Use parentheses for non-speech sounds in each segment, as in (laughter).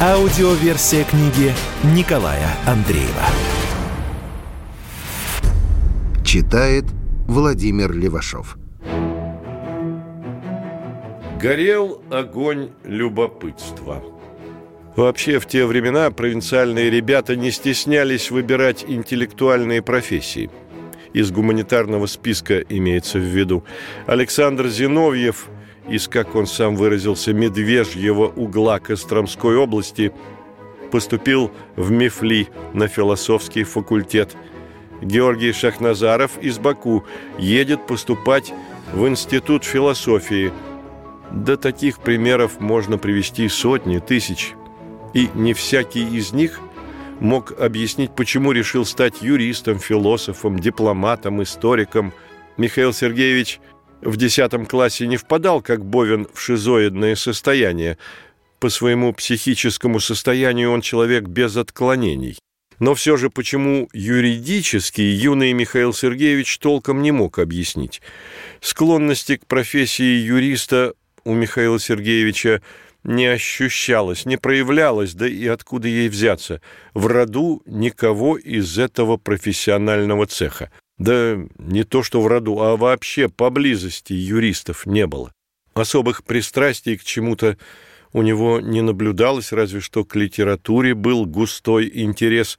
Аудиоверсия книги Николая Андреева. Читает Владимир Левашов. Горел огонь любопытства. Вообще, в те времена провинциальные ребята не стеснялись выбирать интеллектуальные профессии. Из гуманитарного списка имеется в виду Александр Зиновьев – из, как он сам выразился, медвежьего угла Костромской области, поступил в МИФЛИ на философский факультет. Георгий Шахназаров из Баку едет поступать в Институт философии. До таких примеров можно привести сотни, тысяч. И не всякий из них мог объяснить, почему решил стать юристом, философом, дипломатом, историком. Михаил Сергеевич – в десятом классе не впадал, как Бовин, в шизоидное состояние. По своему психическому состоянию он человек без отклонений. Но все же почему юридически юный Михаил Сергеевич толком не мог объяснить. Склонности к профессии юриста у Михаила Сергеевича не ощущалось, не проявлялось, да и откуда ей взяться. В роду никого из этого профессионального цеха. Да не то что в роду, а вообще поблизости юристов не было. Особых пристрастий к чему-то у него не наблюдалось, разве что к литературе был густой интерес.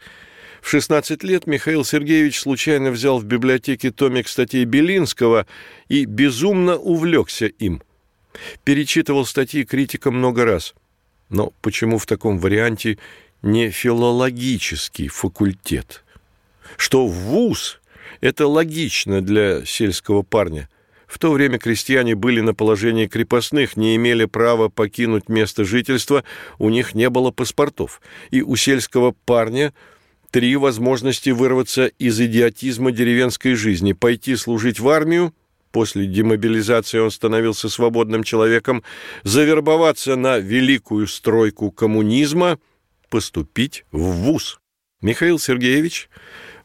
В 16 лет Михаил Сергеевич случайно взял в библиотеке томик статей Белинского и безумно увлекся им. Перечитывал статьи критика много раз. Но почему в таком варианте не филологический факультет? Что ВУЗ это логично для сельского парня. В то время крестьяне были на положении крепостных, не имели права покинуть место жительства, у них не было паспортов. И у сельского парня три возможности вырваться из идиотизма деревенской жизни. Пойти служить в армию, после демобилизации он становился свободным человеком, завербоваться на великую стройку коммунизма, поступить в ВУЗ. Михаил Сергеевич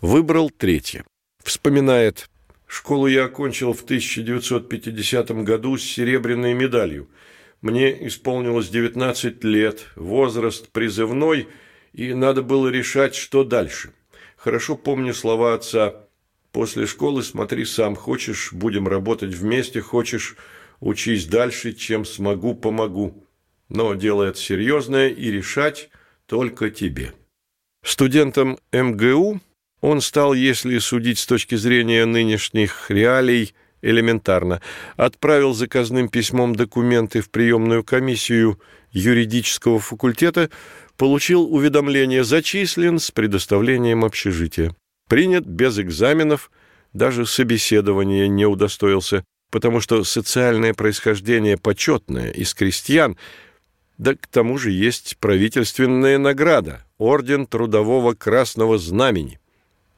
выбрал третье. Вспоминает, школу я окончил в 1950 году с серебряной медалью. Мне исполнилось 19 лет, возраст призывной, и надо было решать, что дальше. Хорошо помню слова отца. После школы смотри сам, хочешь, будем работать вместе, хочешь, учись дальше, чем смогу, помогу. Но дело это серьезное, и решать только тебе. Студентом МГУ он стал, если судить с точки зрения нынешних реалий, элементарно. Отправил заказным письмом документы в приемную комиссию юридического факультета, получил уведомление «Зачислен с предоставлением общежития». Принят без экзаменов, даже собеседования не удостоился, потому что социальное происхождение почетное, из крестьян, да к тому же есть правительственная награда – Орден Трудового Красного Знамени –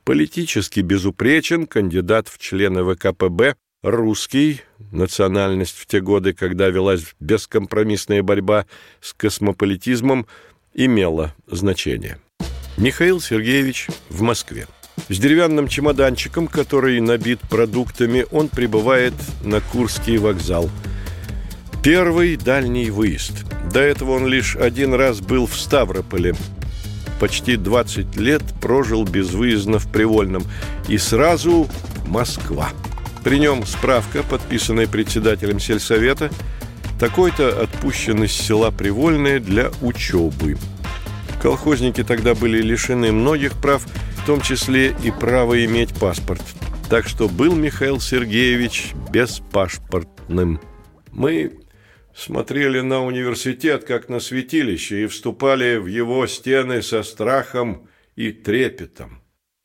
Политически безупречен, кандидат в члены ВКПБ, русский, национальность в те годы, когда велась бескомпромиссная борьба с космополитизмом, имела значение. Михаил Сергеевич в Москве. С деревянным чемоданчиком, который набит продуктами, он прибывает на Курский вокзал. Первый дальний выезд. До этого он лишь один раз был в Ставрополе – почти 20 лет прожил безвыездно в Привольном. И сразу Москва. При нем справка, подписанная председателем сельсовета, такой-то отпущен из села Привольное для учебы. Колхозники тогда были лишены многих прав, в том числе и права иметь паспорт. Так что был Михаил Сергеевич беспашпортным. Мы смотрели на университет как на святилище и вступали в его стены со страхом и трепетом.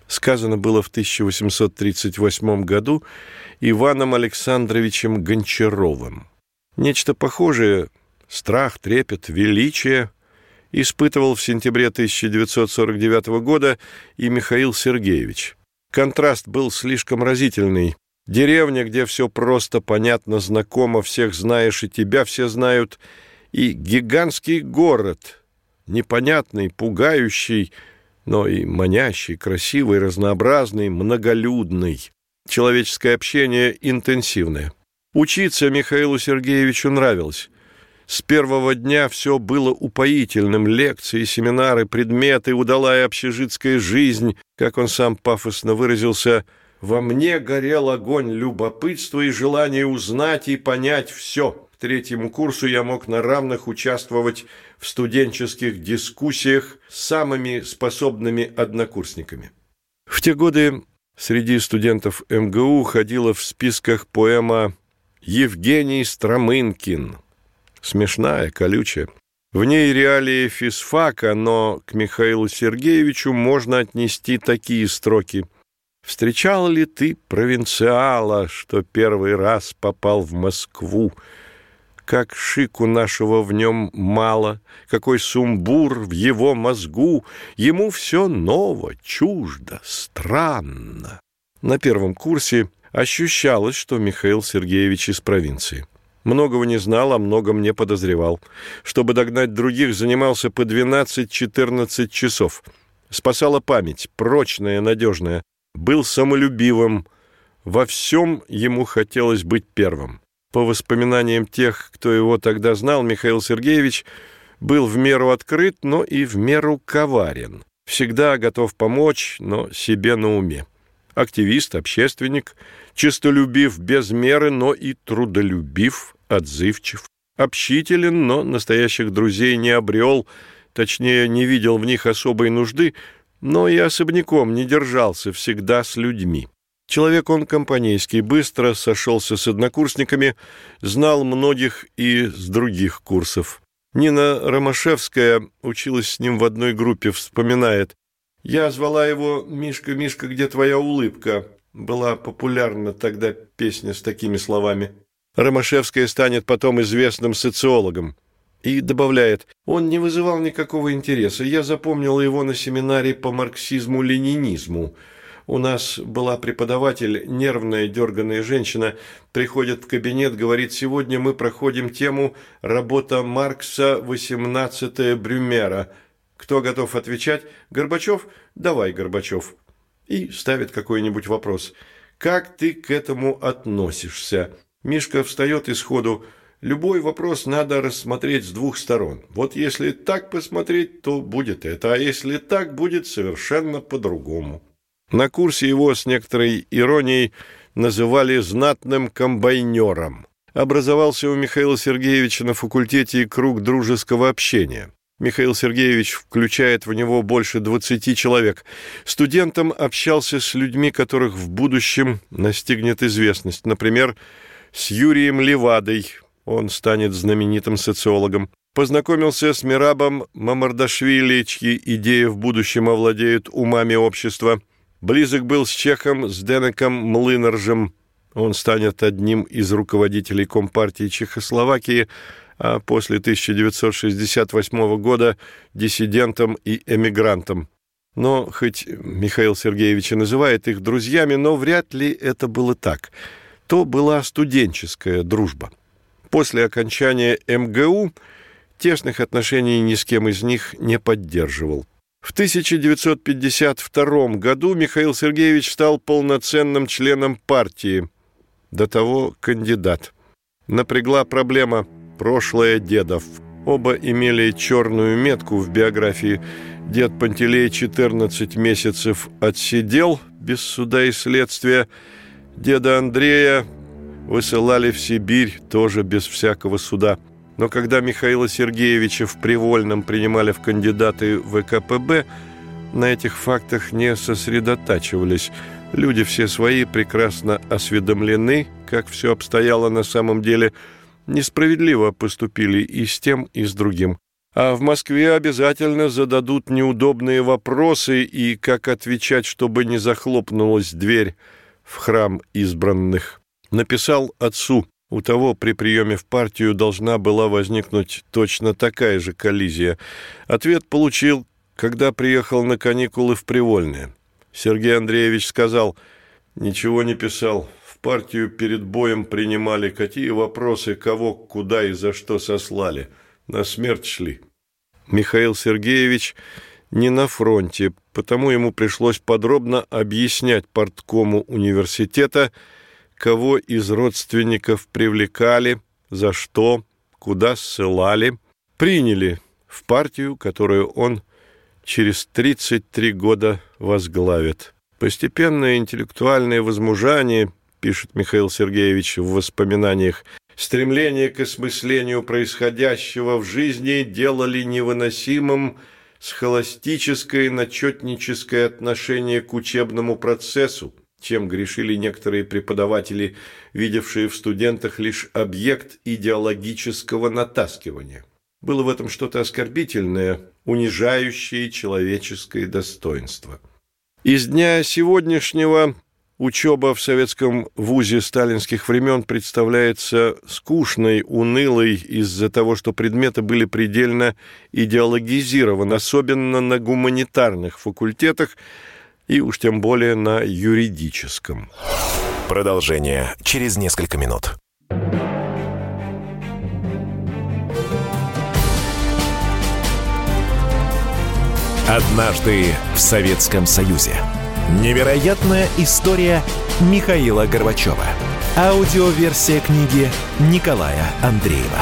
Сказано было в 1838 году Иваном Александровичем Гончаровым. Нечто похожее – страх, трепет, величие – испытывал в сентябре 1949 года и Михаил Сергеевич. Контраст был слишком разительный. Деревня, где все просто, понятно, знакомо, всех знаешь и тебя все знают, и гигантский город, непонятный, пугающий, но и манящий, красивый, разнообразный, многолюдный. Человеческое общение интенсивное. Учиться Михаилу Сергеевичу нравилось. С первого дня все было упоительным. Лекции, семинары, предметы, удалая общежитская жизнь, как он сам пафосно выразился, «Во мне горел огонь любопытства и желания узнать и понять все». К третьему курсу я мог на равных участвовать в студенческих дискуссиях с самыми способными однокурсниками. В те годы среди студентов МГУ ходила в списках поэма «Евгений Стромынкин», смешная, колючая. В ней реалии физфака, но к Михаилу Сергеевичу можно отнести такие строки. «Встречал ли ты провинциала, что первый раз попал в Москву? Как шику нашего в нем мало, какой сумбур в его мозгу, ему все ново, чуждо, странно». На первом курсе ощущалось, что Михаил Сергеевич из провинции. Многого не знал, а многом не подозревал. Чтобы догнать других, занимался по 12-14 часов. Спасала память, прочная, надежная. Был самолюбивым. Во всем ему хотелось быть первым. По воспоминаниям тех, кто его тогда знал, Михаил Сергеевич был в меру открыт, но и в меру коварен. Всегда готов помочь, но себе на уме. Активист, общественник, честолюбив без меры, но и трудолюбив, отзывчив, общителен, но настоящих друзей не обрел, точнее, не видел в них особой нужды, но и особняком не держался всегда с людьми. Человек он компанейский, быстро сошелся с однокурсниками, знал многих и с других курсов. Нина Ромашевская училась с ним в одной группе, вспоминает. «Я звала его «Мишка, Мишка, где твоя улыбка?» Была популярна тогда песня с такими словами. Ромашевская станет потом известным социологом. И добавляет, он не вызывал никакого интереса. Я запомнил его на семинаре по марксизму-ленинизму. У нас была преподаватель, нервная, дерганная женщина, приходит в кабинет, говорит, сегодня мы проходим тему «Работа Маркса, 18 Брюмера». Кто готов отвечать? Горбачев? Давай, Горбачев. И ставит какой-нибудь вопрос. Как ты к этому относишься? Мишка встает и сходу. Любой вопрос надо рассмотреть с двух сторон. Вот если так посмотреть, то будет это, а если так, будет совершенно по-другому. На курсе его с некоторой иронией называли «знатным комбайнером». Образовался у Михаила Сергеевича на факультете круг дружеского общения. Михаил Сергеевич включает в него больше 20 человек. Студентом общался с людьми, которых в будущем настигнет известность. Например, с Юрием Левадой, он станет знаменитым социологом, познакомился с Мирабом Мамардашвили, чьи идеи в будущем овладеют умами общества, близок был с чехом с Денеком Млынаржем, он станет одним из руководителей Компартии Чехословакии, а после 1968 года диссидентом и эмигрантом. Но хоть Михаил Сергеевич и называет их друзьями, но вряд ли это было так – то была студенческая дружба. После окончания МГУ тесных отношений ни с кем из них не поддерживал. В 1952 году Михаил Сергеевич стал полноценным членом партии, до того кандидат. Напрягла проблема «прошлое дедов». Оба имели черную метку в биографии. Дед Пантелей 14 месяцев отсидел без суда и следствия, Деда Андрея высылали в Сибирь тоже без всякого суда. Но когда Михаила Сергеевича в Привольном принимали в кандидаты в ВКПБ, на этих фактах не сосредотачивались. Люди все свои прекрасно осведомлены, как все обстояло на самом деле, несправедливо поступили и с тем, и с другим. А в Москве обязательно зададут неудобные вопросы и как отвечать, чтобы не захлопнулась дверь в храм избранных. Написал отцу у того при приеме в партию должна была возникнуть точно такая же коллизия. Ответ получил, когда приехал на каникулы в Привольное. Сергей Андреевич сказал, ничего не писал, в партию перед боем принимали, какие вопросы, кого, куда и за что сослали. На смерть шли. Михаил Сергеевич не на фронте, потому ему пришлось подробно объяснять порткому университета, кого из родственников привлекали, за что, куда ссылали, приняли в партию, которую он через 33 года возглавит. Постепенное интеллектуальное возмужание, пишет Михаил Сергеевич в воспоминаниях, стремление к осмыслению происходящего в жизни делали невыносимым схоластическое начетническое отношение к учебному процессу, чем грешили некоторые преподаватели, видевшие в студентах лишь объект идеологического натаскивания. Было в этом что-то оскорбительное, унижающее человеческое достоинство. Из дня сегодняшнего Учеба в советском вузе сталинских времен представляется скучной, унылой из-за того, что предметы были предельно идеологизированы, особенно на гуманитарных факультетах и уж тем более на юридическом. Продолжение через несколько минут. Однажды в Советском Союзе. Невероятная история Михаила Горбачева. Аудиоверсия книги Николая Андреева.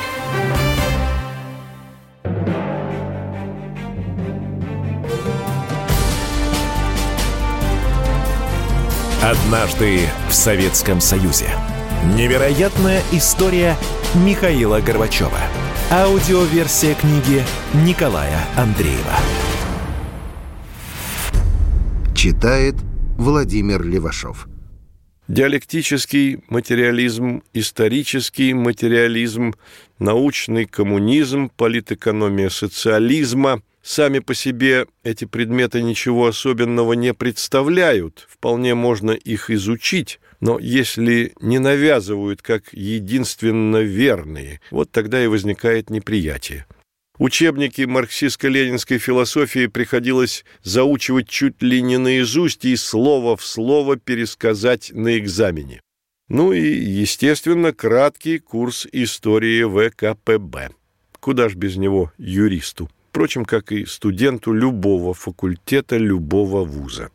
Однажды в Советском Союзе. Невероятная история Михаила Горбачева. Аудиоверсия книги Николая Андреева. Читает Владимир Левашов. Диалектический материализм, исторический материализм, научный коммунизм, политэкономия социализма – Сами по себе эти предметы ничего особенного не представляют, вполне можно их изучить, но если не навязывают как единственно верные, вот тогда и возникает неприятие. Учебники марксистско-ленинской философии приходилось заучивать чуть ли не наизусть и слово в слово пересказать на экзамене. Ну и, естественно, краткий курс истории ВКПБ. Куда ж без него юристу? Впрочем, как и студенту любого факультета, любого вуза.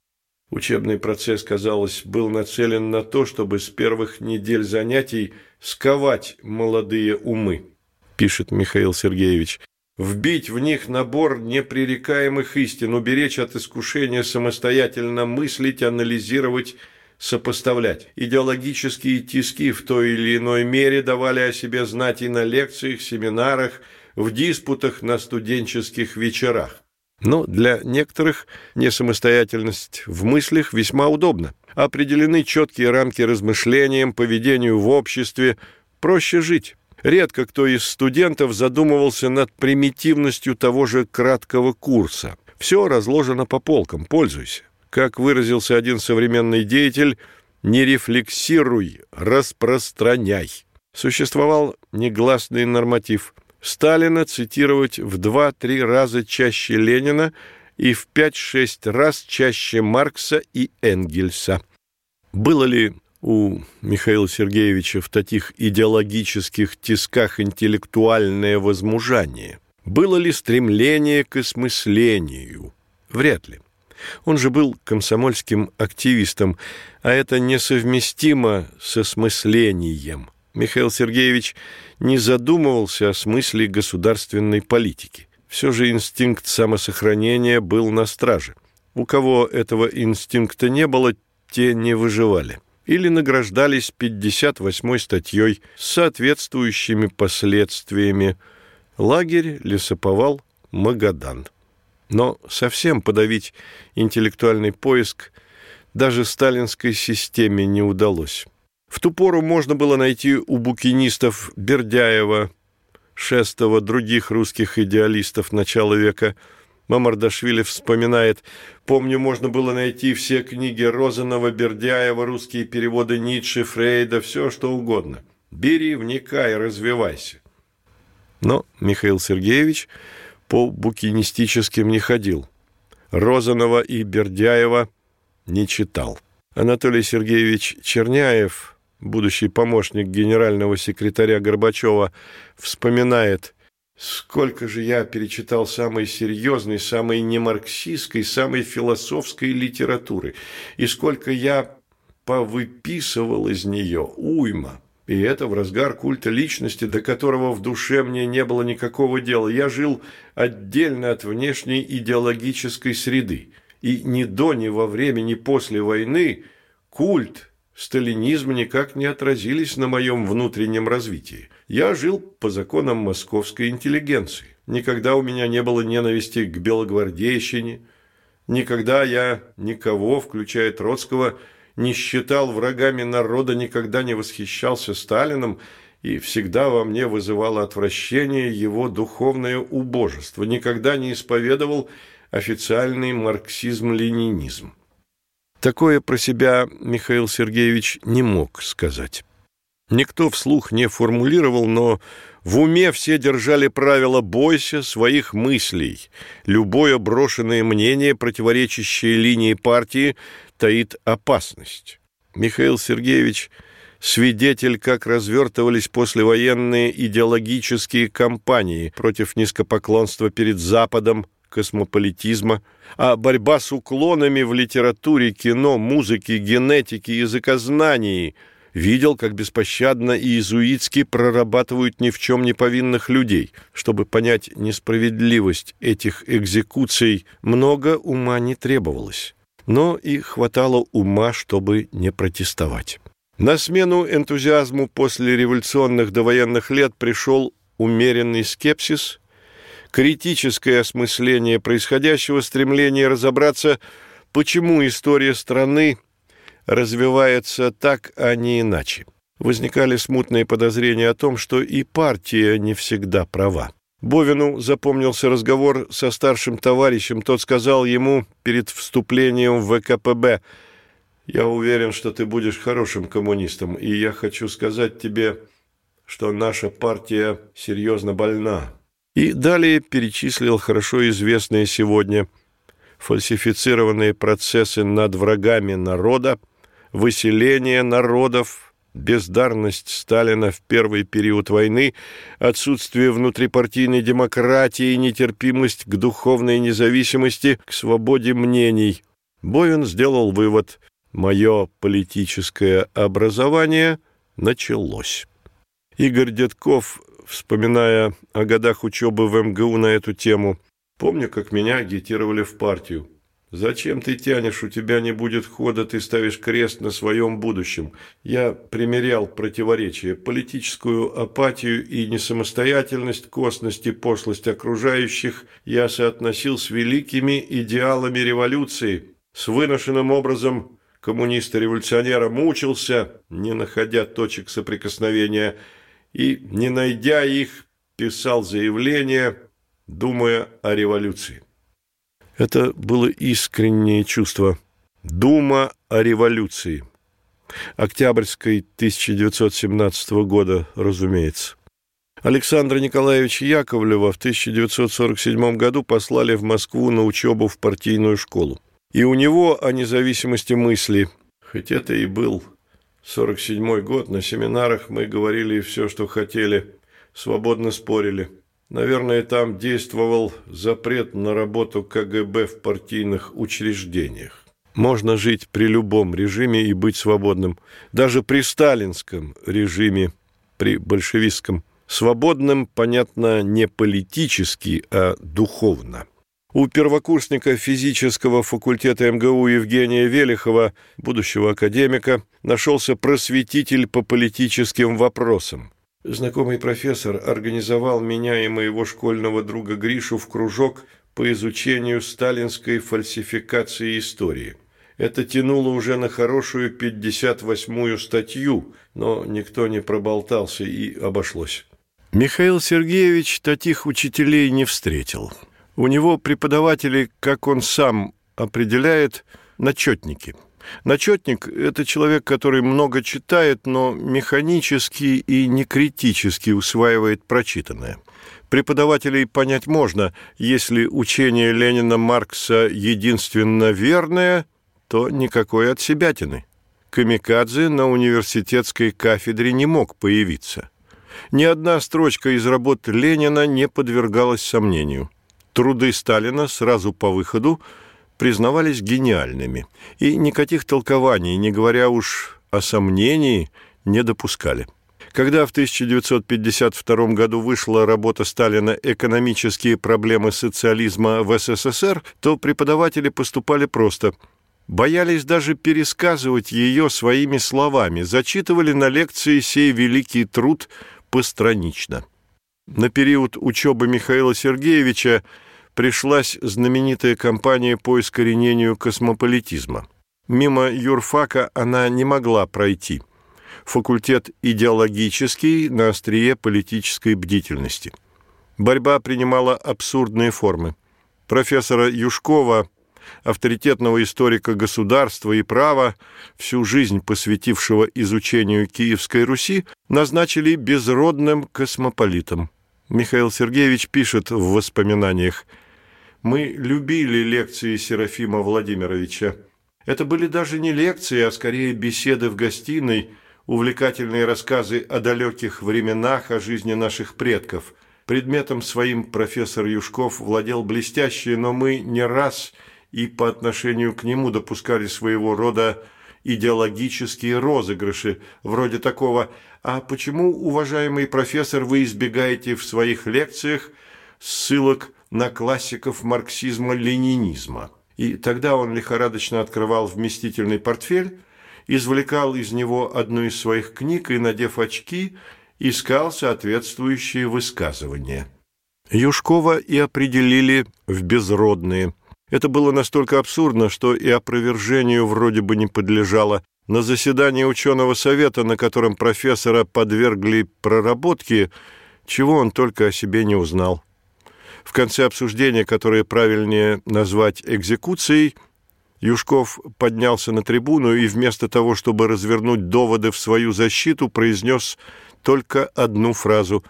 Учебный процесс, казалось, был нацелен на то, чтобы с первых недель занятий сковать молодые умы, пишет Михаил Сергеевич, вбить в них набор непререкаемых истин, уберечь от искушения самостоятельно мыслить, анализировать, сопоставлять. Идеологические тиски в той или иной мере давали о себе знать и на лекциях, семинарах, в диспутах на студенческих вечерах. Но для некоторых несамостоятельность в мыслях весьма удобна. Определены четкие рамки размышлениям, поведению в обществе, проще жить. Редко кто из студентов задумывался над примитивностью того же краткого курса. Все разложено по полкам, пользуйся. Как выразился один современный деятель, не рефлексируй, распространяй. Существовал негласный норматив – Сталина цитировать в 2-3 раза чаще Ленина и в 5-6 раз чаще Маркса и Энгельса. Было ли у Михаила Сергеевича в таких идеологических тисках интеллектуальное возмужание? Было ли стремление к осмыслению? Вряд ли. Он же был комсомольским активистом, а это несовместимо с осмыслением – Михаил Сергеевич не задумывался о смысле государственной политики. Все же инстинкт самосохранения был на страже. У кого этого инстинкта не было, те не выживали или награждались 58-й статьей с соответствующими последствиями. Лагерь, лесоповал, Магадан. Но совсем подавить интеллектуальный поиск даже сталинской системе не удалось. В ту пору можно было найти у букинистов Бердяева, Шестого, других русских идеалистов начала века. Мамардашвили вспоминает, «Помню, можно было найти все книги Розанова, Бердяева, русские переводы Ницше, Фрейда, все что угодно. Бери, вникай, развивайся». Но Михаил Сергеевич по букинистическим не ходил. Розанова и Бердяева не читал. Анатолий Сергеевич Черняев – будущий помощник генерального секретаря Горбачева, вспоминает, сколько же я перечитал самой серьезной, самой немарксистской, самой философской литературы, и сколько я повыписывал из нее уйма. И это в разгар культа личности, до которого в душе мне не было никакого дела. Я жил отдельно от внешней идеологической среды. И ни до, ни во время, ни после войны культ сталинизм никак не отразились на моем внутреннем развитии. Я жил по законам московской интеллигенции. Никогда у меня не было ненависти к белогвардейщине. Никогда я никого, включая Троцкого, не считал врагами народа, никогда не восхищался Сталином, и всегда во мне вызывало отвращение его духовное убожество, никогда не исповедовал официальный марксизм-ленинизм. Такое про себя Михаил Сергеевич не мог сказать. Никто вслух не формулировал, но в уме все держали правило «бойся своих мыслей». Любое брошенное мнение, противоречащее линии партии, таит опасность. Михаил Сергеевич – свидетель, как развертывались послевоенные идеологические кампании против низкопоклонства перед Западом, космополитизма, а борьба с уклонами в литературе, кино, музыке, генетике, языкознании видел, как беспощадно и иезуитски прорабатывают ни в чем не повинных людей. Чтобы понять несправедливость этих экзекуций, много ума не требовалось. Но и хватало ума, чтобы не протестовать. На смену энтузиазму после революционных довоенных лет пришел умеренный скепсис – критическое осмысление происходящего, стремление разобраться, почему история страны развивается так, а не иначе. Возникали смутные подозрения о том, что и партия не всегда права. Бовину запомнился разговор со старшим товарищем. Тот сказал ему перед вступлением в ВКПБ, «Я уверен, что ты будешь хорошим коммунистом, и я хочу сказать тебе, что наша партия серьезно больна. И далее перечислил хорошо известные сегодня фальсифицированные процессы над врагами народа, выселение народов, бездарность Сталина в первый период войны, отсутствие внутрипартийной демократии, нетерпимость к духовной независимости, к свободе мнений. Бовин сделал вывод «Мое политическое образование началось». Игорь Дедков вспоминая о годах учебы в МГУ на эту тему. Помню, как меня агитировали в партию. «Зачем ты тянешь? У тебя не будет хода, ты ставишь крест на своем будущем». Я примерял противоречия, политическую апатию и несамостоятельность, косность и пошлость окружающих я соотносил с великими идеалами революции. С выношенным образом коммуниста-революционера мучился, не находя точек соприкосновения – и, не найдя их, писал заявление, думая о революции. Это было искреннее чувство. Дума о революции. Октябрьской 1917 года, разумеется. Александра Николаевича Яковлева в 1947 году послали в Москву на учебу в партийную школу. И у него о независимости мысли, хоть это и был 47 год, на семинарах мы говорили все, что хотели, свободно спорили. Наверное, там действовал запрет на работу КГБ в партийных учреждениях. Можно жить при любом режиме и быть свободным. Даже при сталинском режиме, при большевистском. Свободным, понятно, не политически, а духовно. У первокурсника физического факультета МГУ Евгения Велихова, будущего академика, нашелся просветитель по политическим вопросам. Знакомый профессор организовал меня и моего школьного друга Гришу в кружок по изучению сталинской фальсификации истории. Это тянуло уже на хорошую 58-ю статью, но никто не проболтался и обошлось. Михаил Сергеевич таких учителей не встретил. У него преподаватели, как он сам определяет, начетники. Начетник – это человек, который много читает, но механически и не критически усваивает прочитанное. Преподавателей понять можно, если учение Ленина Маркса единственно верное, то никакой отсебятины. Камикадзе на университетской кафедре не мог появиться. Ни одна строчка из работ Ленина не подвергалась сомнению – Труды Сталина сразу по выходу признавались гениальными, и никаких толкований, не говоря уж о сомнении, не допускали. Когда в 1952 году вышла работа Сталина «Экономические проблемы социализма в СССР», то преподаватели поступали просто. Боялись даже пересказывать ее своими словами, зачитывали на лекции сей великий труд постранично. На период учебы Михаила Сергеевича пришлась знаменитая кампания по искоренению космополитизма. Мимо юрфака она не могла пройти. Факультет идеологический на острие политической бдительности. Борьба принимала абсурдные формы. Профессора Юшкова, авторитетного историка государства и права, всю жизнь посвятившего изучению Киевской Руси, назначили безродным космополитом. Михаил Сергеевич пишет в воспоминаниях – мы любили лекции Серафима Владимировича. Это были даже не лекции, а скорее беседы в гостиной, увлекательные рассказы о далеких временах, о жизни наших предков. Предметом своим профессор Юшков владел блестяще, но мы не раз и по отношению к нему допускали своего рода идеологические розыгрыши, вроде такого «А почему, уважаемый профессор, вы избегаете в своих лекциях ссылок на классиков марксизма-ленинизма. И тогда он лихорадочно открывал вместительный портфель, извлекал из него одну из своих книг и, надев очки, искал соответствующие высказывания. Юшкова и определили в безродные. Это было настолько абсурдно, что и опровержению вроде бы не подлежало. На заседании ученого совета, на котором профессора подвергли проработке, чего он только о себе не узнал. В конце обсуждения, которое правильнее назвать экзекуцией, Юшков поднялся на трибуну и вместо того, чтобы развернуть доводы в свою защиту, произнес только одну фразу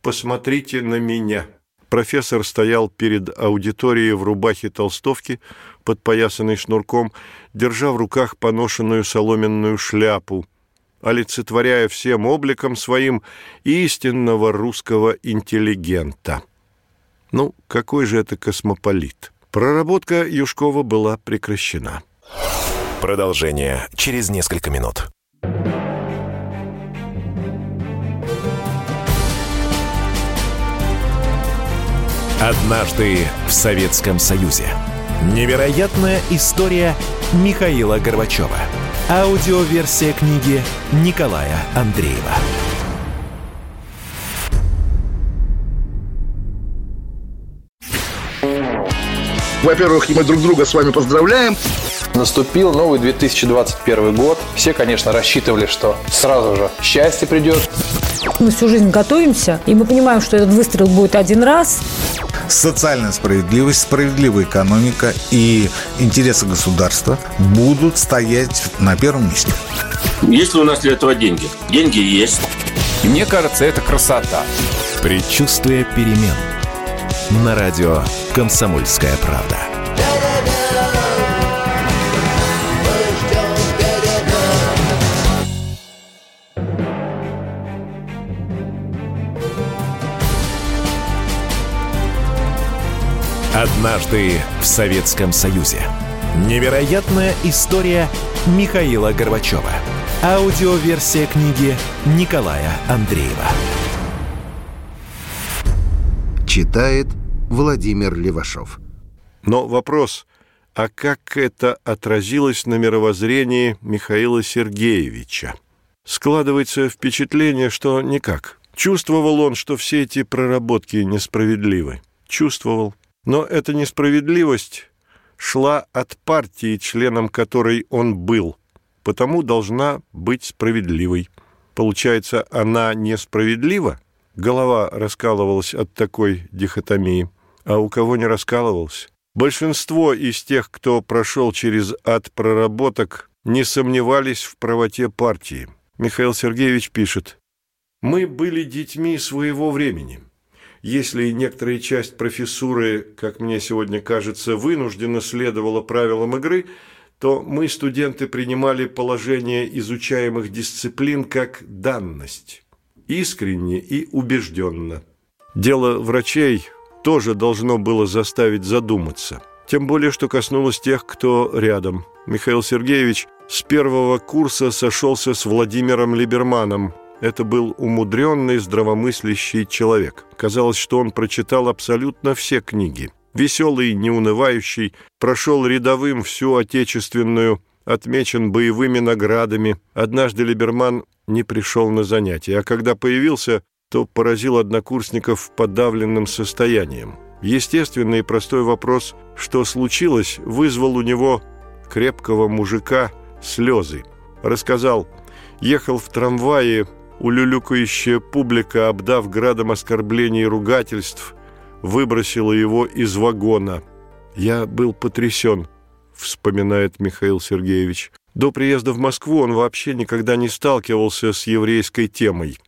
«Посмотрите на меня». Профессор стоял перед аудиторией в рубахе толстовки, подпоясанной шнурком, держа в руках поношенную соломенную шляпу, олицетворяя всем обликом своим истинного русского интеллигента. Ну, какой же это космополит? Проработка Юшкова была прекращена. Продолжение через несколько минут. Однажды в Советском Союзе. Невероятная история Михаила Горбачева. Аудиоверсия книги Николая Андреева. Во-первых, мы друг друга с вами поздравляем. Наступил новый 2021 год. Все, конечно, рассчитывали, что сразу же счастье придет. Мы всю жизнь готовимся, и мы понимаем, что этот выстрел будет один раз. Социальная справедливость, справедливая экономика и интересы государства будут стоять на первом месте. Есть ли у нас для этого деньги? Деньги есть. Мне кажется, это красота. Предчувствие перемен. На радио «Комсомольская правда». Однажды в Советском Союзе. Невероятная история Михаила Горбачева. Аудиоверсия книги Николая Андреева. Читает Владимир Левашов. Но вопрос, а как это отразилось на мировоззрении Михаила Сергеевича? Складывается впечатление, что никак. Чувствовал он, что все эти проработки несправедливы. Чувствовал. Но эта несправедливость шла от партии, членом которой он был, потому должна быть справедливой. Получается, она несправедлива? Голова раскалывалась от такой дихотомии. А у кого не раскалывался? Большинство из тех, кто прошел через ад проработок, не сомневались в правоте партии. Михаил Сергеевич пишет, «Мы были детьми своего времени. Если некоторая часть профессуры, как мне сегодня кажется, вынужденно следовала правилам игры, то мы, студенты, принимали положение изучаемых дисциплин как данность, искренне и убежденно. Дело врачей тоже должно было заставить задуматься. Тем более, что коснулось тех, кто рядом. Михаил Сергеевич с первого курса сошелся с Владимиром Либерманом. Это был умудренный, здравомыслящий человек. Казалось, что он прочитал абсолютно все книги. Веселый, неунывающий, прошел рядовым всю отечественную, отмечен боевыми наградами. Однажды Либерман не пришел на занятия, а когда появился, то поразил однокурсников подавленным состоянием. Естественный и простой вопрос «что случилось?» вызвал у него крепкого мужика слезы. Рассказал, ехал в трамвае, улюлюкающая публика, обдав градом оскорблений и ругательств, выбросила его из вагона. «Я был потрясен», — вспоминает Михаил Сергеевич. До приезда в Москву он вообще никогда не сталкивался с еврейской темой.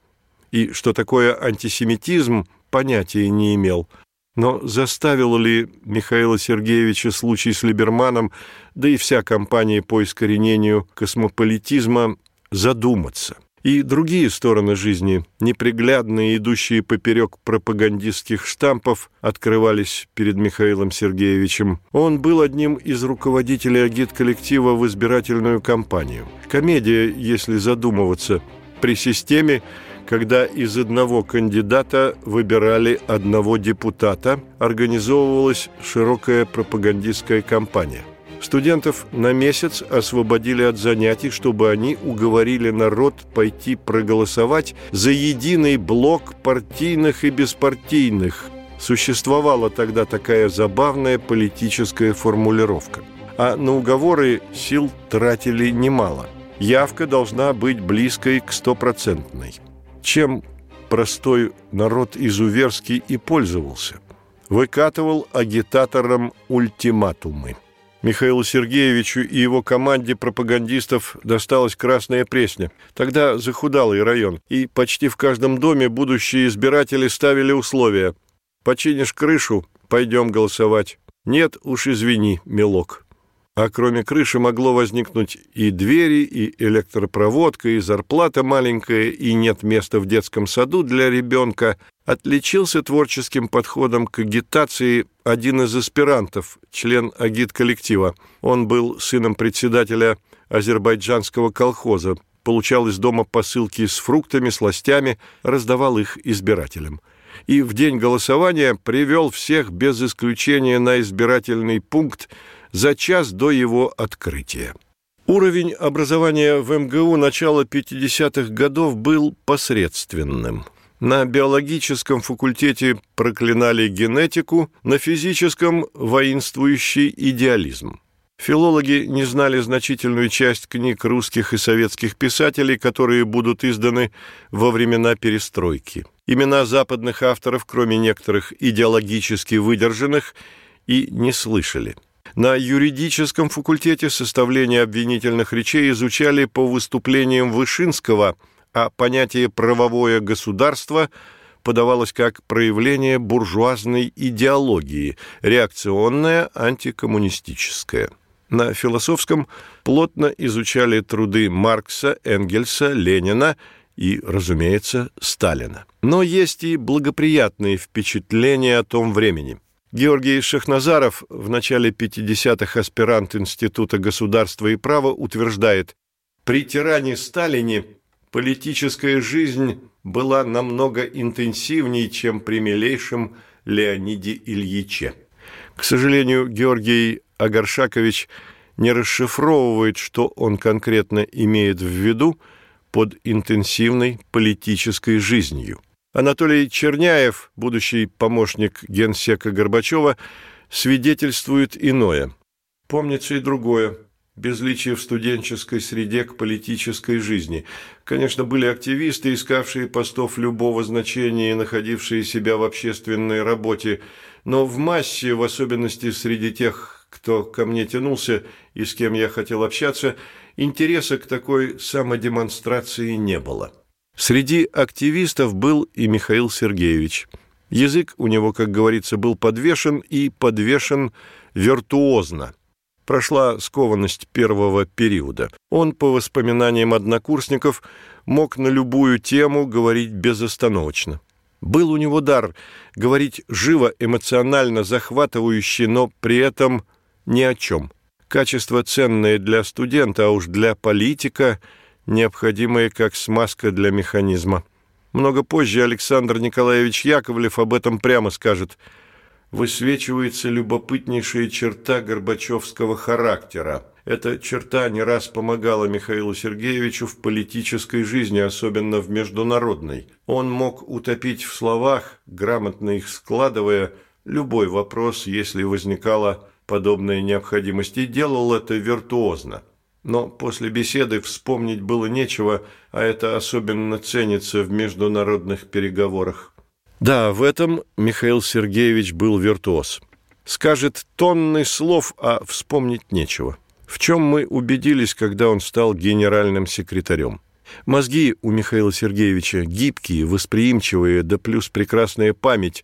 И что такое антисемитизм, понятия не имел. Но заставил ли Михаила Сергеевича случай с Либерманом, да и вся кампания по искоренению космополитизма, задуматься? И другие стороны жизни, неприглядные, идущие поперек пропагандистских штампов, открывались перед Михаилом Сергеевичем. Он был одним из руководителей агит-коллектива в избирательную кампанию. Комедия, если задумываться, при системе, когда из одного кандидата выбирали одного депутата, организовывалась широкая пропагандистская кампания. Студентов на месяц освободили от занятий, чтобы они уговорили народ пойти проголосовать за единый блок партийных и беспартийных. Существовала тогда такая забавная политическая формулировка. А на уговоры сил тратили немало. Явка должна быть близкой к стопроцентной чем простой народ изуверский и пользовался. Выкатывал агитаторам ультиматумы. Михаилу Сергеевичу и его команде пропагандистов досталась Красная Пресня. Тогда захудалый район, и почти в каждом доме будущие избиратели ставили условия. «Починишь крышу – пойдем голосовать. Нет, уж извини, милок». А кроме крыши могло возникнуть и двери, и электропроводка, и зарплата маленькая, и нет места в детском саду для ребенка. Отличился творческим подходом к агитации один из аспирантов, член агит-коллектива. Он был сыном председателя азербайджанского колхоза, получал из дома посылки с фруктами, сластями, раздавал их избирателям и в день голосования привел всех без исключения на избирательный пункт за час до его открытия. Уровень образования в МГУ начала 50-х годов был посредственным. На биологическом факультете проклинали генетику, на физическом – воинствующий идеализм. Филологи не знали значительную часть книг русских и советских писателей, которые будут изданы во времена перестройки. Имена западных авторов, кроме некоторых идеологически выдержанных, и не слышали – на юридическом факультете составление обвинительных речей изучали по выступлениям Вышинского, а понятие «правовое государство» подавалось как проявление буржуазной идеологии, реакционная, антикоммунистическая. На философском плотно изучали труды Маркса, Энгельса, Ленина и, разумеется, Сталина. Но есть и благоприятные впечатления о том времени – Георгий Шахназаров, в начале 50-х аспирант Института государства и права, утверждает, при тиране Сталине политическая жизнь была намного интенсивнее, чем при милейшем Леониде Ильиче. К сожалению, Георгий Агаршакович не расшифровывает, что он конкретно имеет в виду под интенсивной политической жизнью. Анатолий Черняев, будущий помощник генсека Горбачева, свидетельствует иное. Помнится и другое безличие в студенческой среде к политической жизни. Конечно, были активисты, искавшие постов любого значения и находившие себя в общественной работе, но в массе, в особенности среди тех, кто ко мне тянулся и с кем я хотел общаться, интереса к такой самодемонстрации не было. Среди активистов был и Михаил Сергеевич. Язык у него, как говорится, был подвешен и подвешен виртуозно прошла скованность первого периода. Он, по воспоминаниям однокурсников, мог на любую тему говорить безостановочно. Был у него дар говорить живо, эмоционально, захватывающе, но при этом ни о чем. Качество ценное для студента, а уж для политика необходимое как смазка для механизма. Много позже Александр Николаевич Яковлев об этом прямо скажет – высвечивается любопытнейшая черта горбачевского характера. Эта черта не раз помогала Михаилу Сергеевичу в политической жизни, особенно в международной. Он мог утопить в словах, грамотно их складывая, любой вопрос, если возникала подобная необходимость, и делал это виртуозно. Но после беседы вспомнить было нечего, а это особенно ценится в международных переговорах. Да, в этом Михаил Сергеевич был виртуоз. Скажет тонны слов, а вспомнить нечего. В чем мы убедились, когда он стал генеральным секретарем. Мозги у Михаила Сергеевича гибкие, восприимчивые, да плюс прекрасная память.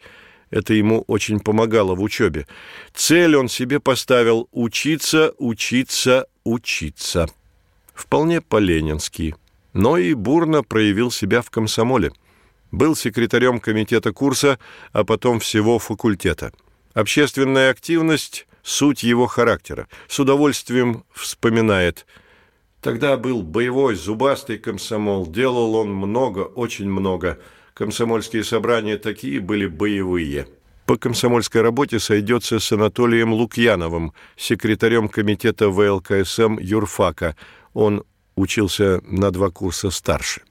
Это ему очень помогало в учебе. Цель он себе поставил – учиться, учиться, учиться. Вполне по-ленински. Но и бурно проявил себя в комсомоле – был секретарем комитета курса, а потом всего факультета. Общественная активность – суть его характера. С удовольствием вспоминает. Тогда был боевой, зубастый комсомол. Делал он много, очень много. Комсомольские собрания такие были боевые. По комсомольской работе сойдется с Анатолием Лукьяновым, секретарем комитета ВЛКСМ юрфака. Он учился на два курса старше.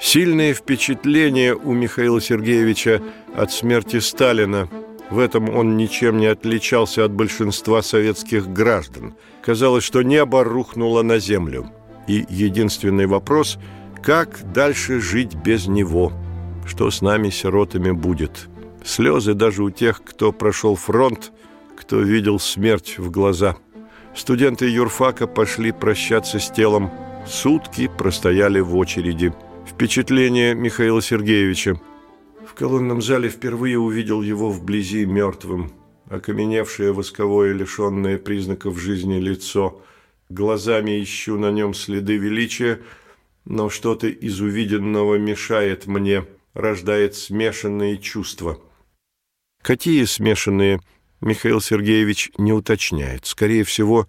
Сильное впечатление у Михаила Сергеевича от смерти Сталина. В этом он ничем не отличался от большинства советских граждан. Казалось, что небо рухнуло на землю. И единственный вопрос – как дальше жить без него? Что с нами, сиротами, будет? Слезы даже у тех, кто прошел фронт, кто видел смерть в глаза. Студенты юрфака пошли прощаться с телом. Сутки простояли в очереди – Впечатление Михаила Сергеевича. В колонном зале впервые увидел его вблизи мертвым. Окаменевшее восковое, лишенное признаков жизни лицо. Глазами ищу на нем следы величия, но что-то из увиденного мешает мне, рождает смешанные чувства. Какие смешанные, Михаил Сергеевич не уточняет. Скорее всего,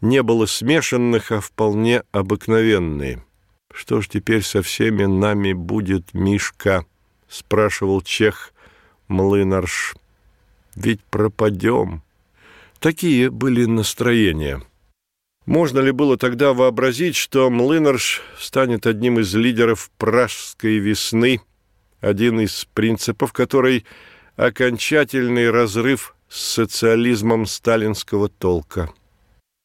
не было смешанных, а вполне обыкновенные – «Что ж теперь со всеми нами будет, Мишка?» — спрашивал чех Млынарш. «Ведь пропадем». Такие были настроения. Можно ли было тогда вообразить, что Млынарш станет одним из лидеров пражской весны, один из принципов которой – окончательный разрыв с социализмом сталинского толка?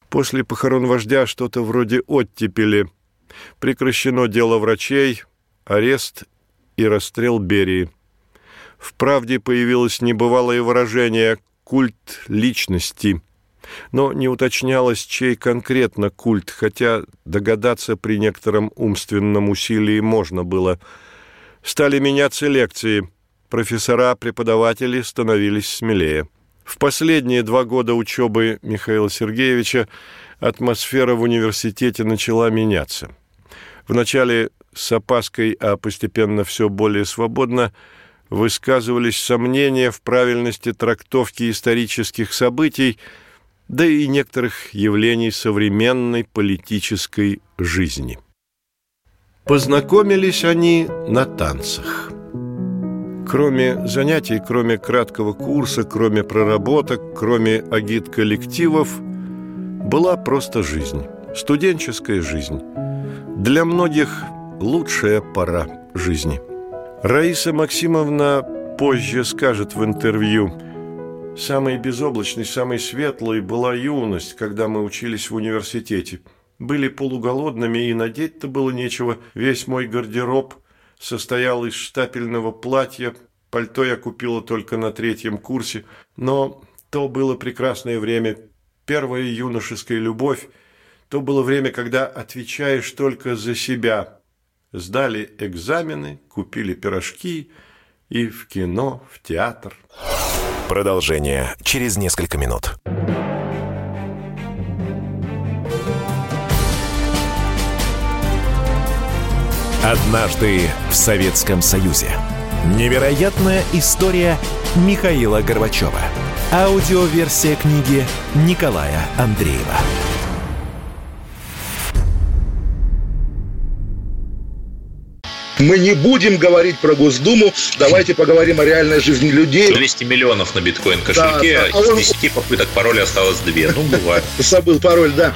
После похорон вождя что-то вроде оттепели – Прекращено дело врачей, арест и расстрел Берии. В «Правде» появилось небывалое выражение «культ личности», но не уточнялось, чей конкретно культ, хотя догадаться при некотором умственном усилии можно было. Стали меняться лекции. Профессора, преподаватели становились смелее. В последние два года учебы Михаила Сергеевича атмосфера в университете начала меняться. Вначале с опаской, а постепенно все более свободно, высказывались сомнения в правильности трактовки исторических событий, да и некоторых явлений современной политической жизни. Познакомились они на танцах. Кроме занятий, кроме краткого курса, кроме проработок, кроме агит-коллективов, была просто жизнь, студенческая жизнь. Для многих лучшая пора жизни. Раиса Максимовна позже скажет в интервью – Самой безоблачной, самой светлой была юность, когда мы учились в университете. Были полуголодными, и надеть-то было нечего. Весь мой гардероб состоял из штапельного платья. Пальто я купила только на третьем курсе. Но то было прекрасное время. Первая юношеская любовь. То было время, когда отвечаешь только за себя. Сдали экзамены, купили пирожки и в кино, в театр. Продолжение через несколько минут. Однажды в Советском Союзе. Невероятная история Михаила Горбачева. Аудиоверсия книги Николая Андреева. Мы не будем говорить про Госдуму, давайте поговорим о реальной жизни людей. 200 миллионов на биткоин-кошельке, да, да. из 10 попыток пароля осталось 2. Ну, бывает. (laughs) Забыл пароль, да.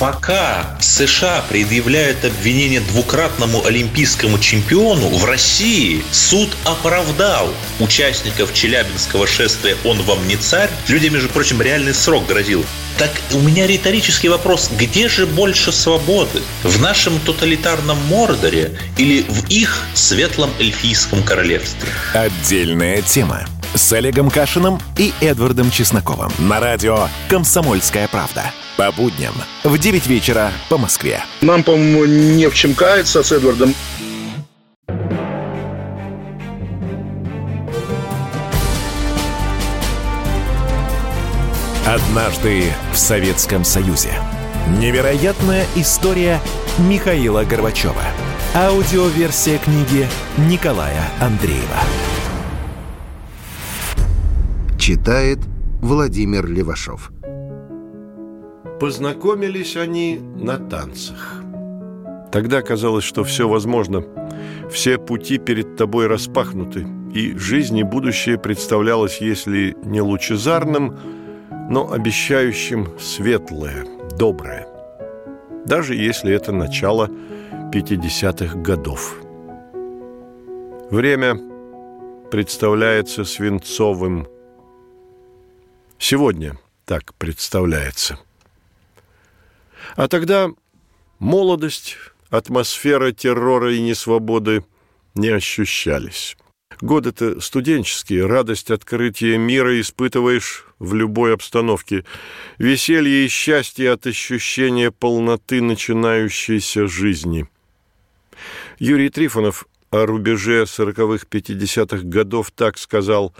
Пока США предъявляют обвинение двукратному олимпийскому чемпиону, в России суд оправдал участников Челябинского шествия «Он вам не царь». Людям, между прочим, реальный срок грозил. Так у меня риторический вопрос. Где же больше свободы? В нашем тоталитарном Мордоре или в их светлом эльфийском королевстве? Отдельная тема. С Олегом Кашиным и Эдвардом Чесноковым. На радио «Комсомольская правда». По будням в 9 вечера по Москве. Нам, по-моему, не в чем каяться с Эдвардом. Однажды в Советском Союзе. Невероятная история Михаила Горбачева. Аудиоверсия книги Николая Андреева. Читает Владимир Левашов. Познакомились они на танцах. Тогда казалось, что все возможно. Все пути перед тобой распахнуты, и жизнь и будущее представлялось, если не лучезарным, но обещающим светлое, доброе. Даже если это начало 50-х годов. Время представляется свинцовым. Сегодня так представляется. А тогда молодость, атмосфера террора и несвободы не ощущались. Годы-то студенческие, радость открытия мира испытываешь в любой обстановке. Веселье и счастье от ощущения полноты начинающейся жизни. Юрий Трифонов о рубеже сороковых пятидесятых годов так сказал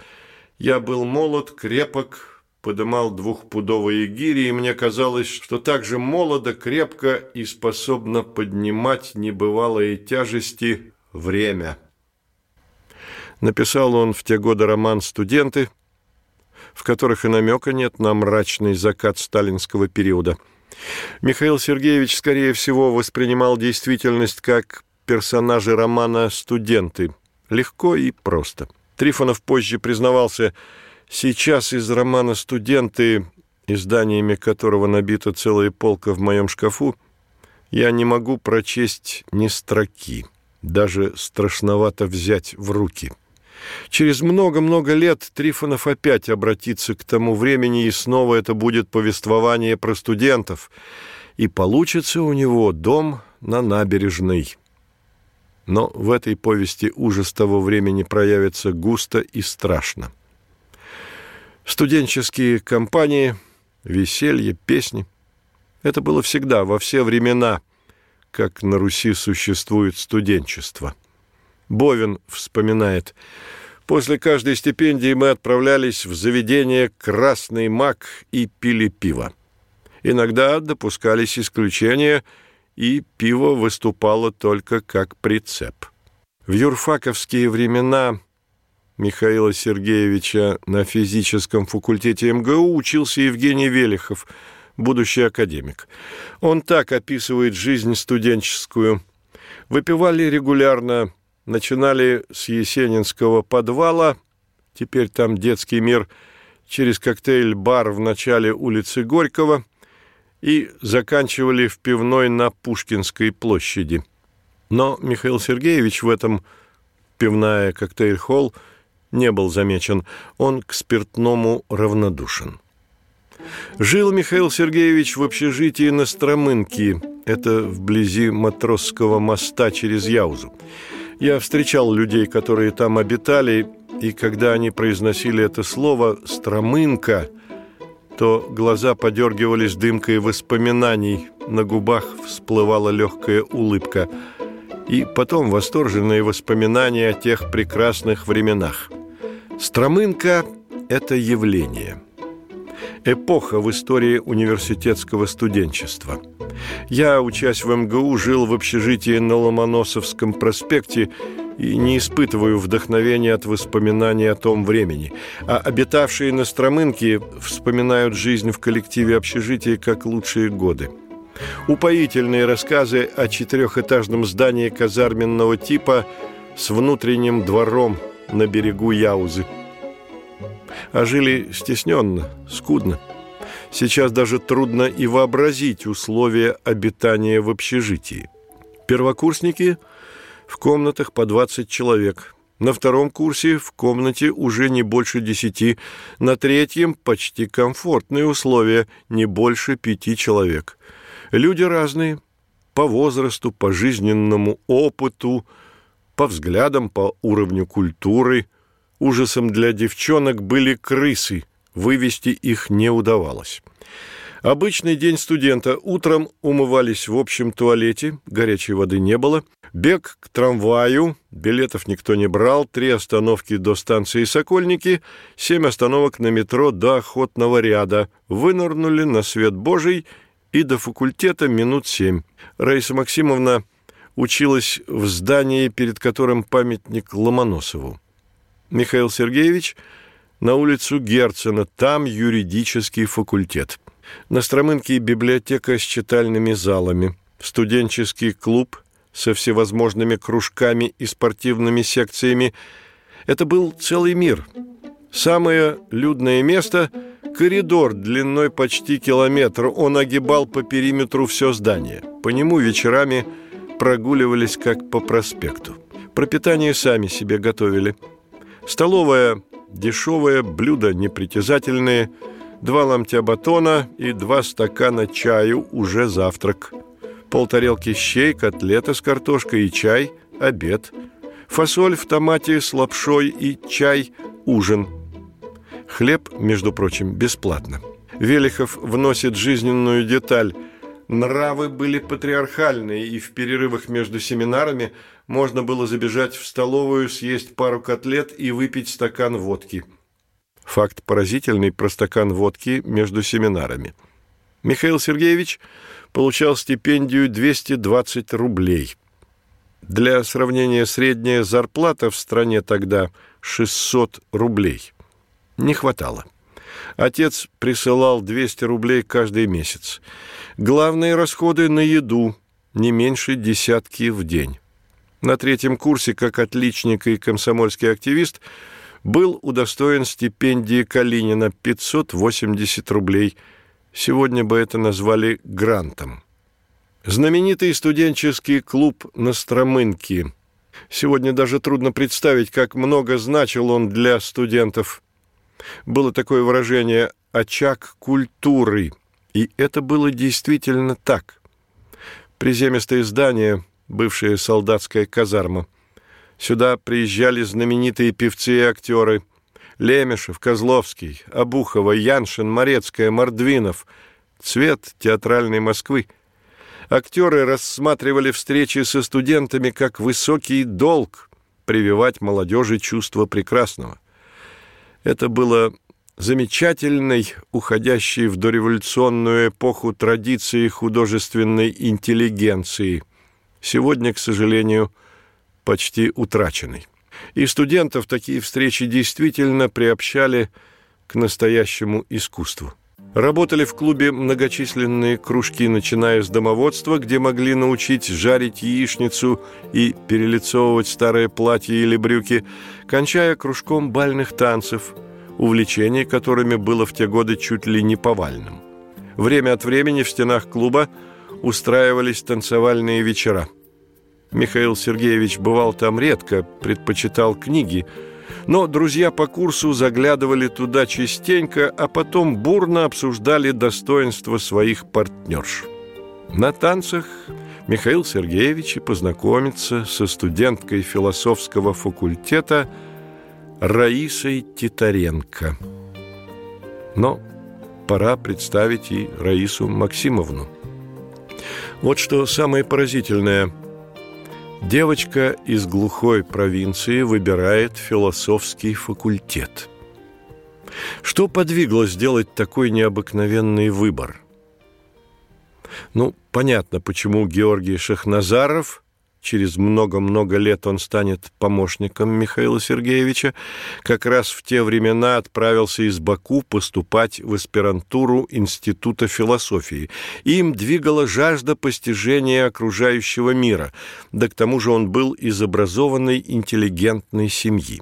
«Я был молод, крепок, подымал двухпудовые гири, и мне казалось, что так же молодо, крепко и способно поднимать небывалые тяжести время». Написал он в те годы роман «Студенты», в которых и намека нет на мрачный закат сталинского периода. Михаил Сергеевич, скорее всего, воспринимал действительность как персонажи романа «Студенты». Легко и просто. Трифонов позже признавался, сейчас из романа «Студенты», изданиями которого набита целая полка в моем шкафу, я не могу прочесть ни строки. Даже страшновато взять в руки – Через много-много лет Трифонов опять обратится к тому времени, и снова это будет повествование про студентов. И получится у него дом на набережной. Но в этой повести ужас того времени проявится густо и страшно. Студенческие компании, веселье, песни – это было всегда, во все времена, как на Руси существует студенчество – Бовин вспоминает. После каждой стипендии мы отправлялись в заведение «Красный мак» и пили пиво. Иногда допускались исключения, и пиво выступало только как прицеп. В юрфаковские времена Михаила Сергеевича на физическом факультете МГУ учился Евгений Велихов, будущий академик. Он так описывает жизнь студенческую. Выпивали регулярно начинали с Есенинского подвала, теперь там детский мир, через коктейль-бар в начале улицы Горького и заканчивали в пивной на Пушкинской площади. Но Михаил Сергеевич в этом пивная коктейль-холл не был замечен, он к спиртному равнодушен. Жил Михаил Сергеевич в общежитии на Стромынке, это вблизи Матросского моста через Яузу. Я встречал людей, которые там обитали, и когда они произносили это слово «стромынка», то глаза подергивались дымкой воспоминаний, на губах всплывала легкая улыбка, и потом восторженные воспоминания о тех прекрасных временах. Стромынка – это явление – эпоха в истории университетского студенчества. Я, учась в МГУ, жил в общежитии на Ломоносовском проспекте и не испытываю вдохновения от воспоминаний о том времени. А обитавшие на Стромынке вспоминают жизнь в коллективе общежития как лучшие годы. Упоительные рассказы о четырехэтажном здании казарменного типа с внутренним двором на берегу Яузы – а жили стесненно, скудно. Сейчас даже трудно и вообразить условия обитания в общежитии. Первокурсники в комнатах по 20 человек. На втором курсе в комнате уже не больше десяти. На третьем почти комфортные условия, не больше пяти человек. Люди разные, по возрасту, по жизненному опыту, по взглядам, по уровню культуры – Ужасом для девчонок были крысы, вывести их не удавалось. Обычный день студента. Утром умывались в общем туалете, горячей воды не было. Бег к трамваю, билетов никто не брал, три остановки до станции Сокольники, семь остановок на метро до охотного ряда. Вынырнули на свет Божий и до факультета минут семь. Раиса Максимовна училась в здании, перед которым памятник Ломоносову. Михаил Сергеевич на улицу Герцена, там юридический факультет. На Стромынке библиотека с читальными залами, студенческий клуб со всевозможными кружками и спортивными секциями. Это был целый мир. Самое людное место – коридор длиной почти километр. Он огибал по периметру все здание. По нему вечерами прогуливались как по проспекту. Пропитание сами себе готовили – Столовая дешевая, блюда непритязательные, два ломтя батона и два стакана чаю уже завтрак. Полтарелки щей, котлета с картошкой и чай – обед. Фасоль в томате с лапшой и чай – ужин. Хлеб, между прочим, бесплатно. Велихов вносит жизненную деталь – Нравы были патриархальные, и в перерывах между семинарами можно было забежать в столовую, съесть пару котлет и выпить стакан водки. Факт поразительный про стакан водки между семинарами. Михаил Сергеевич получал стипендию 220 рублей. Для сравнения, средняя зарплата в стране тогда 600 рублей. Не хватало. Отец присылал 200 рублей каждый месяц. Главные расходы на еду не меньше десятки в день. На третьем курсе, как отличник и комсомольский активист, был удостоен стипендии Калинина 580 рублей. Сегодня бы это назвали грантом. Знаменитый студенческий клуб на Стромынке. Сегодня даже трудно представить, как много значил он для студентов. Было такое выражение «очаг культуры», и это было действительно так. Приземистое здание, бывшая солдатская казарма. Сюда приезжали знаменитые певцы и актеры. Лемешев, Козловский, Обухова, Яншин, Морецкая, Мордвинов. Цвет театральной Москвы. Актеры рассматривали встречи со студентами как высокий долг прививать молодежи чувство прекрасного. Это было замечательной, уходящей в дореволюционную эпоху традиции художественной интеллигенции, сегодня, к сожалению, почти утраченной. И студентов такие встречи действительно приобщали к настоящему искусству. Работали в клубе многочисленные кружки, начиная с домоводства, где могли научить жарить яичницу и перелицовывать старое платье или брюки, кончая кружком бальных танцев, увлечение которыми было в те годы чуть ли не повальным. Время от времени в стенах клуба устраивались танцевальные вечера. Михаил Сергеевич бывал там редко, предпочитал книги – но друзья по курсу заглядывали туда частенько, а потом бурно обсуждали достоинства своих партнерш. На танцах Михаил Сергеевич познакомится со студенткой философского факультета Раисой Титаренко. Но пора представить и Раису Максимовну. Вот что самое поразительное – Девочка из глухой провинции выбирает философский факультет. Что подвигло сделать такой необыкновенный выбор? Ну, понятно, почему Георгий Шахназаров через много-много лет он станет помощником Михаила Сергеевича, как раз в те времена отправился из Баку поступать в аспирантуру Института философии. Им двигала жажда постижения окружающего мира, да к тому же он был из образованной интеллигентной семьи.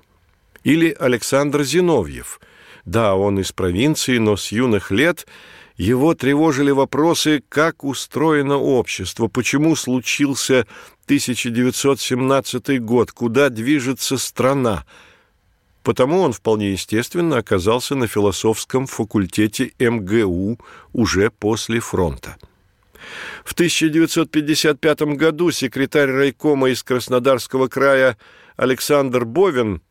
Или Александр Зиновьев. Да, он из провинции, но с юных лет – его тревожили вопросы, как устроено общество, почему случился 1917 год, куда движется страна. Потому он вполне естественно оказался на философском факультете МГУ уже после фронта. В 1955 году секретарь райкома из Краснодарского края Александр Бовин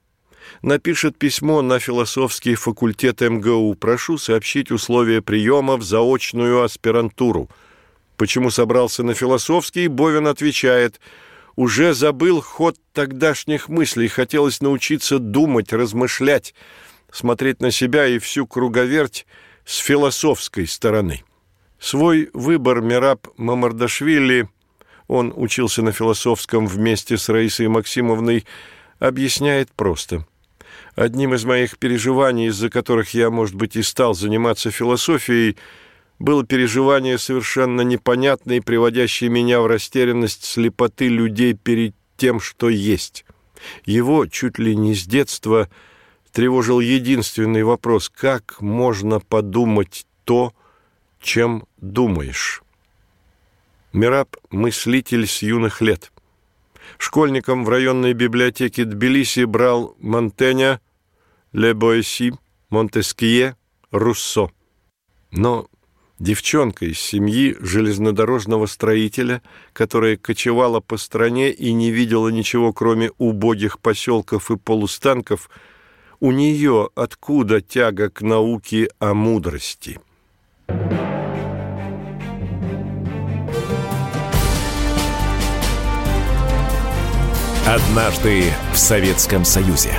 напишет письмо на философский факультет МГУ. Прошу сообщить условия приема в заочную аспирантуру. Почему собрался на философский, Бовин отвечает – уже забыл ход тогдашних мыслей, хотелось научиться думать, размышлять, смотреть на себя и всю круговерть с философской стороны. Свой выбор Мираб Мамардашвили, он учился на философском вместе с Раисой Максимовной, объясняет просто. Одним из моих переживаний, из-за которых я, может быть, и стал заниматься философией, было переживание совершенно непонятное приводящее меня в растерянность слепоты людей перед тем, что есть. Его чуть ли не с детства тревожил единственный вопрос – как можно подумать то, чем думаешь? Мираб – мыслитель с юных лет – Школьником в районной библиотеке Тбилиси брал Монтеня, Ле Боэси, Монтескье, Руссо. Но девчонка из семьи железнодорожного строителя, которая кочевала по стране и не видела ничего, кроме убогих поселков и полустанков, у нее откуда тяга к науке о мудрости – Однажды в Советском Союзе.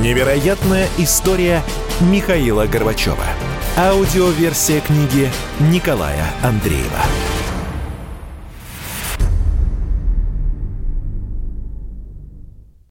Невероятная история Михаила Горбачева. Аудиоверсия книги Николая Андреева.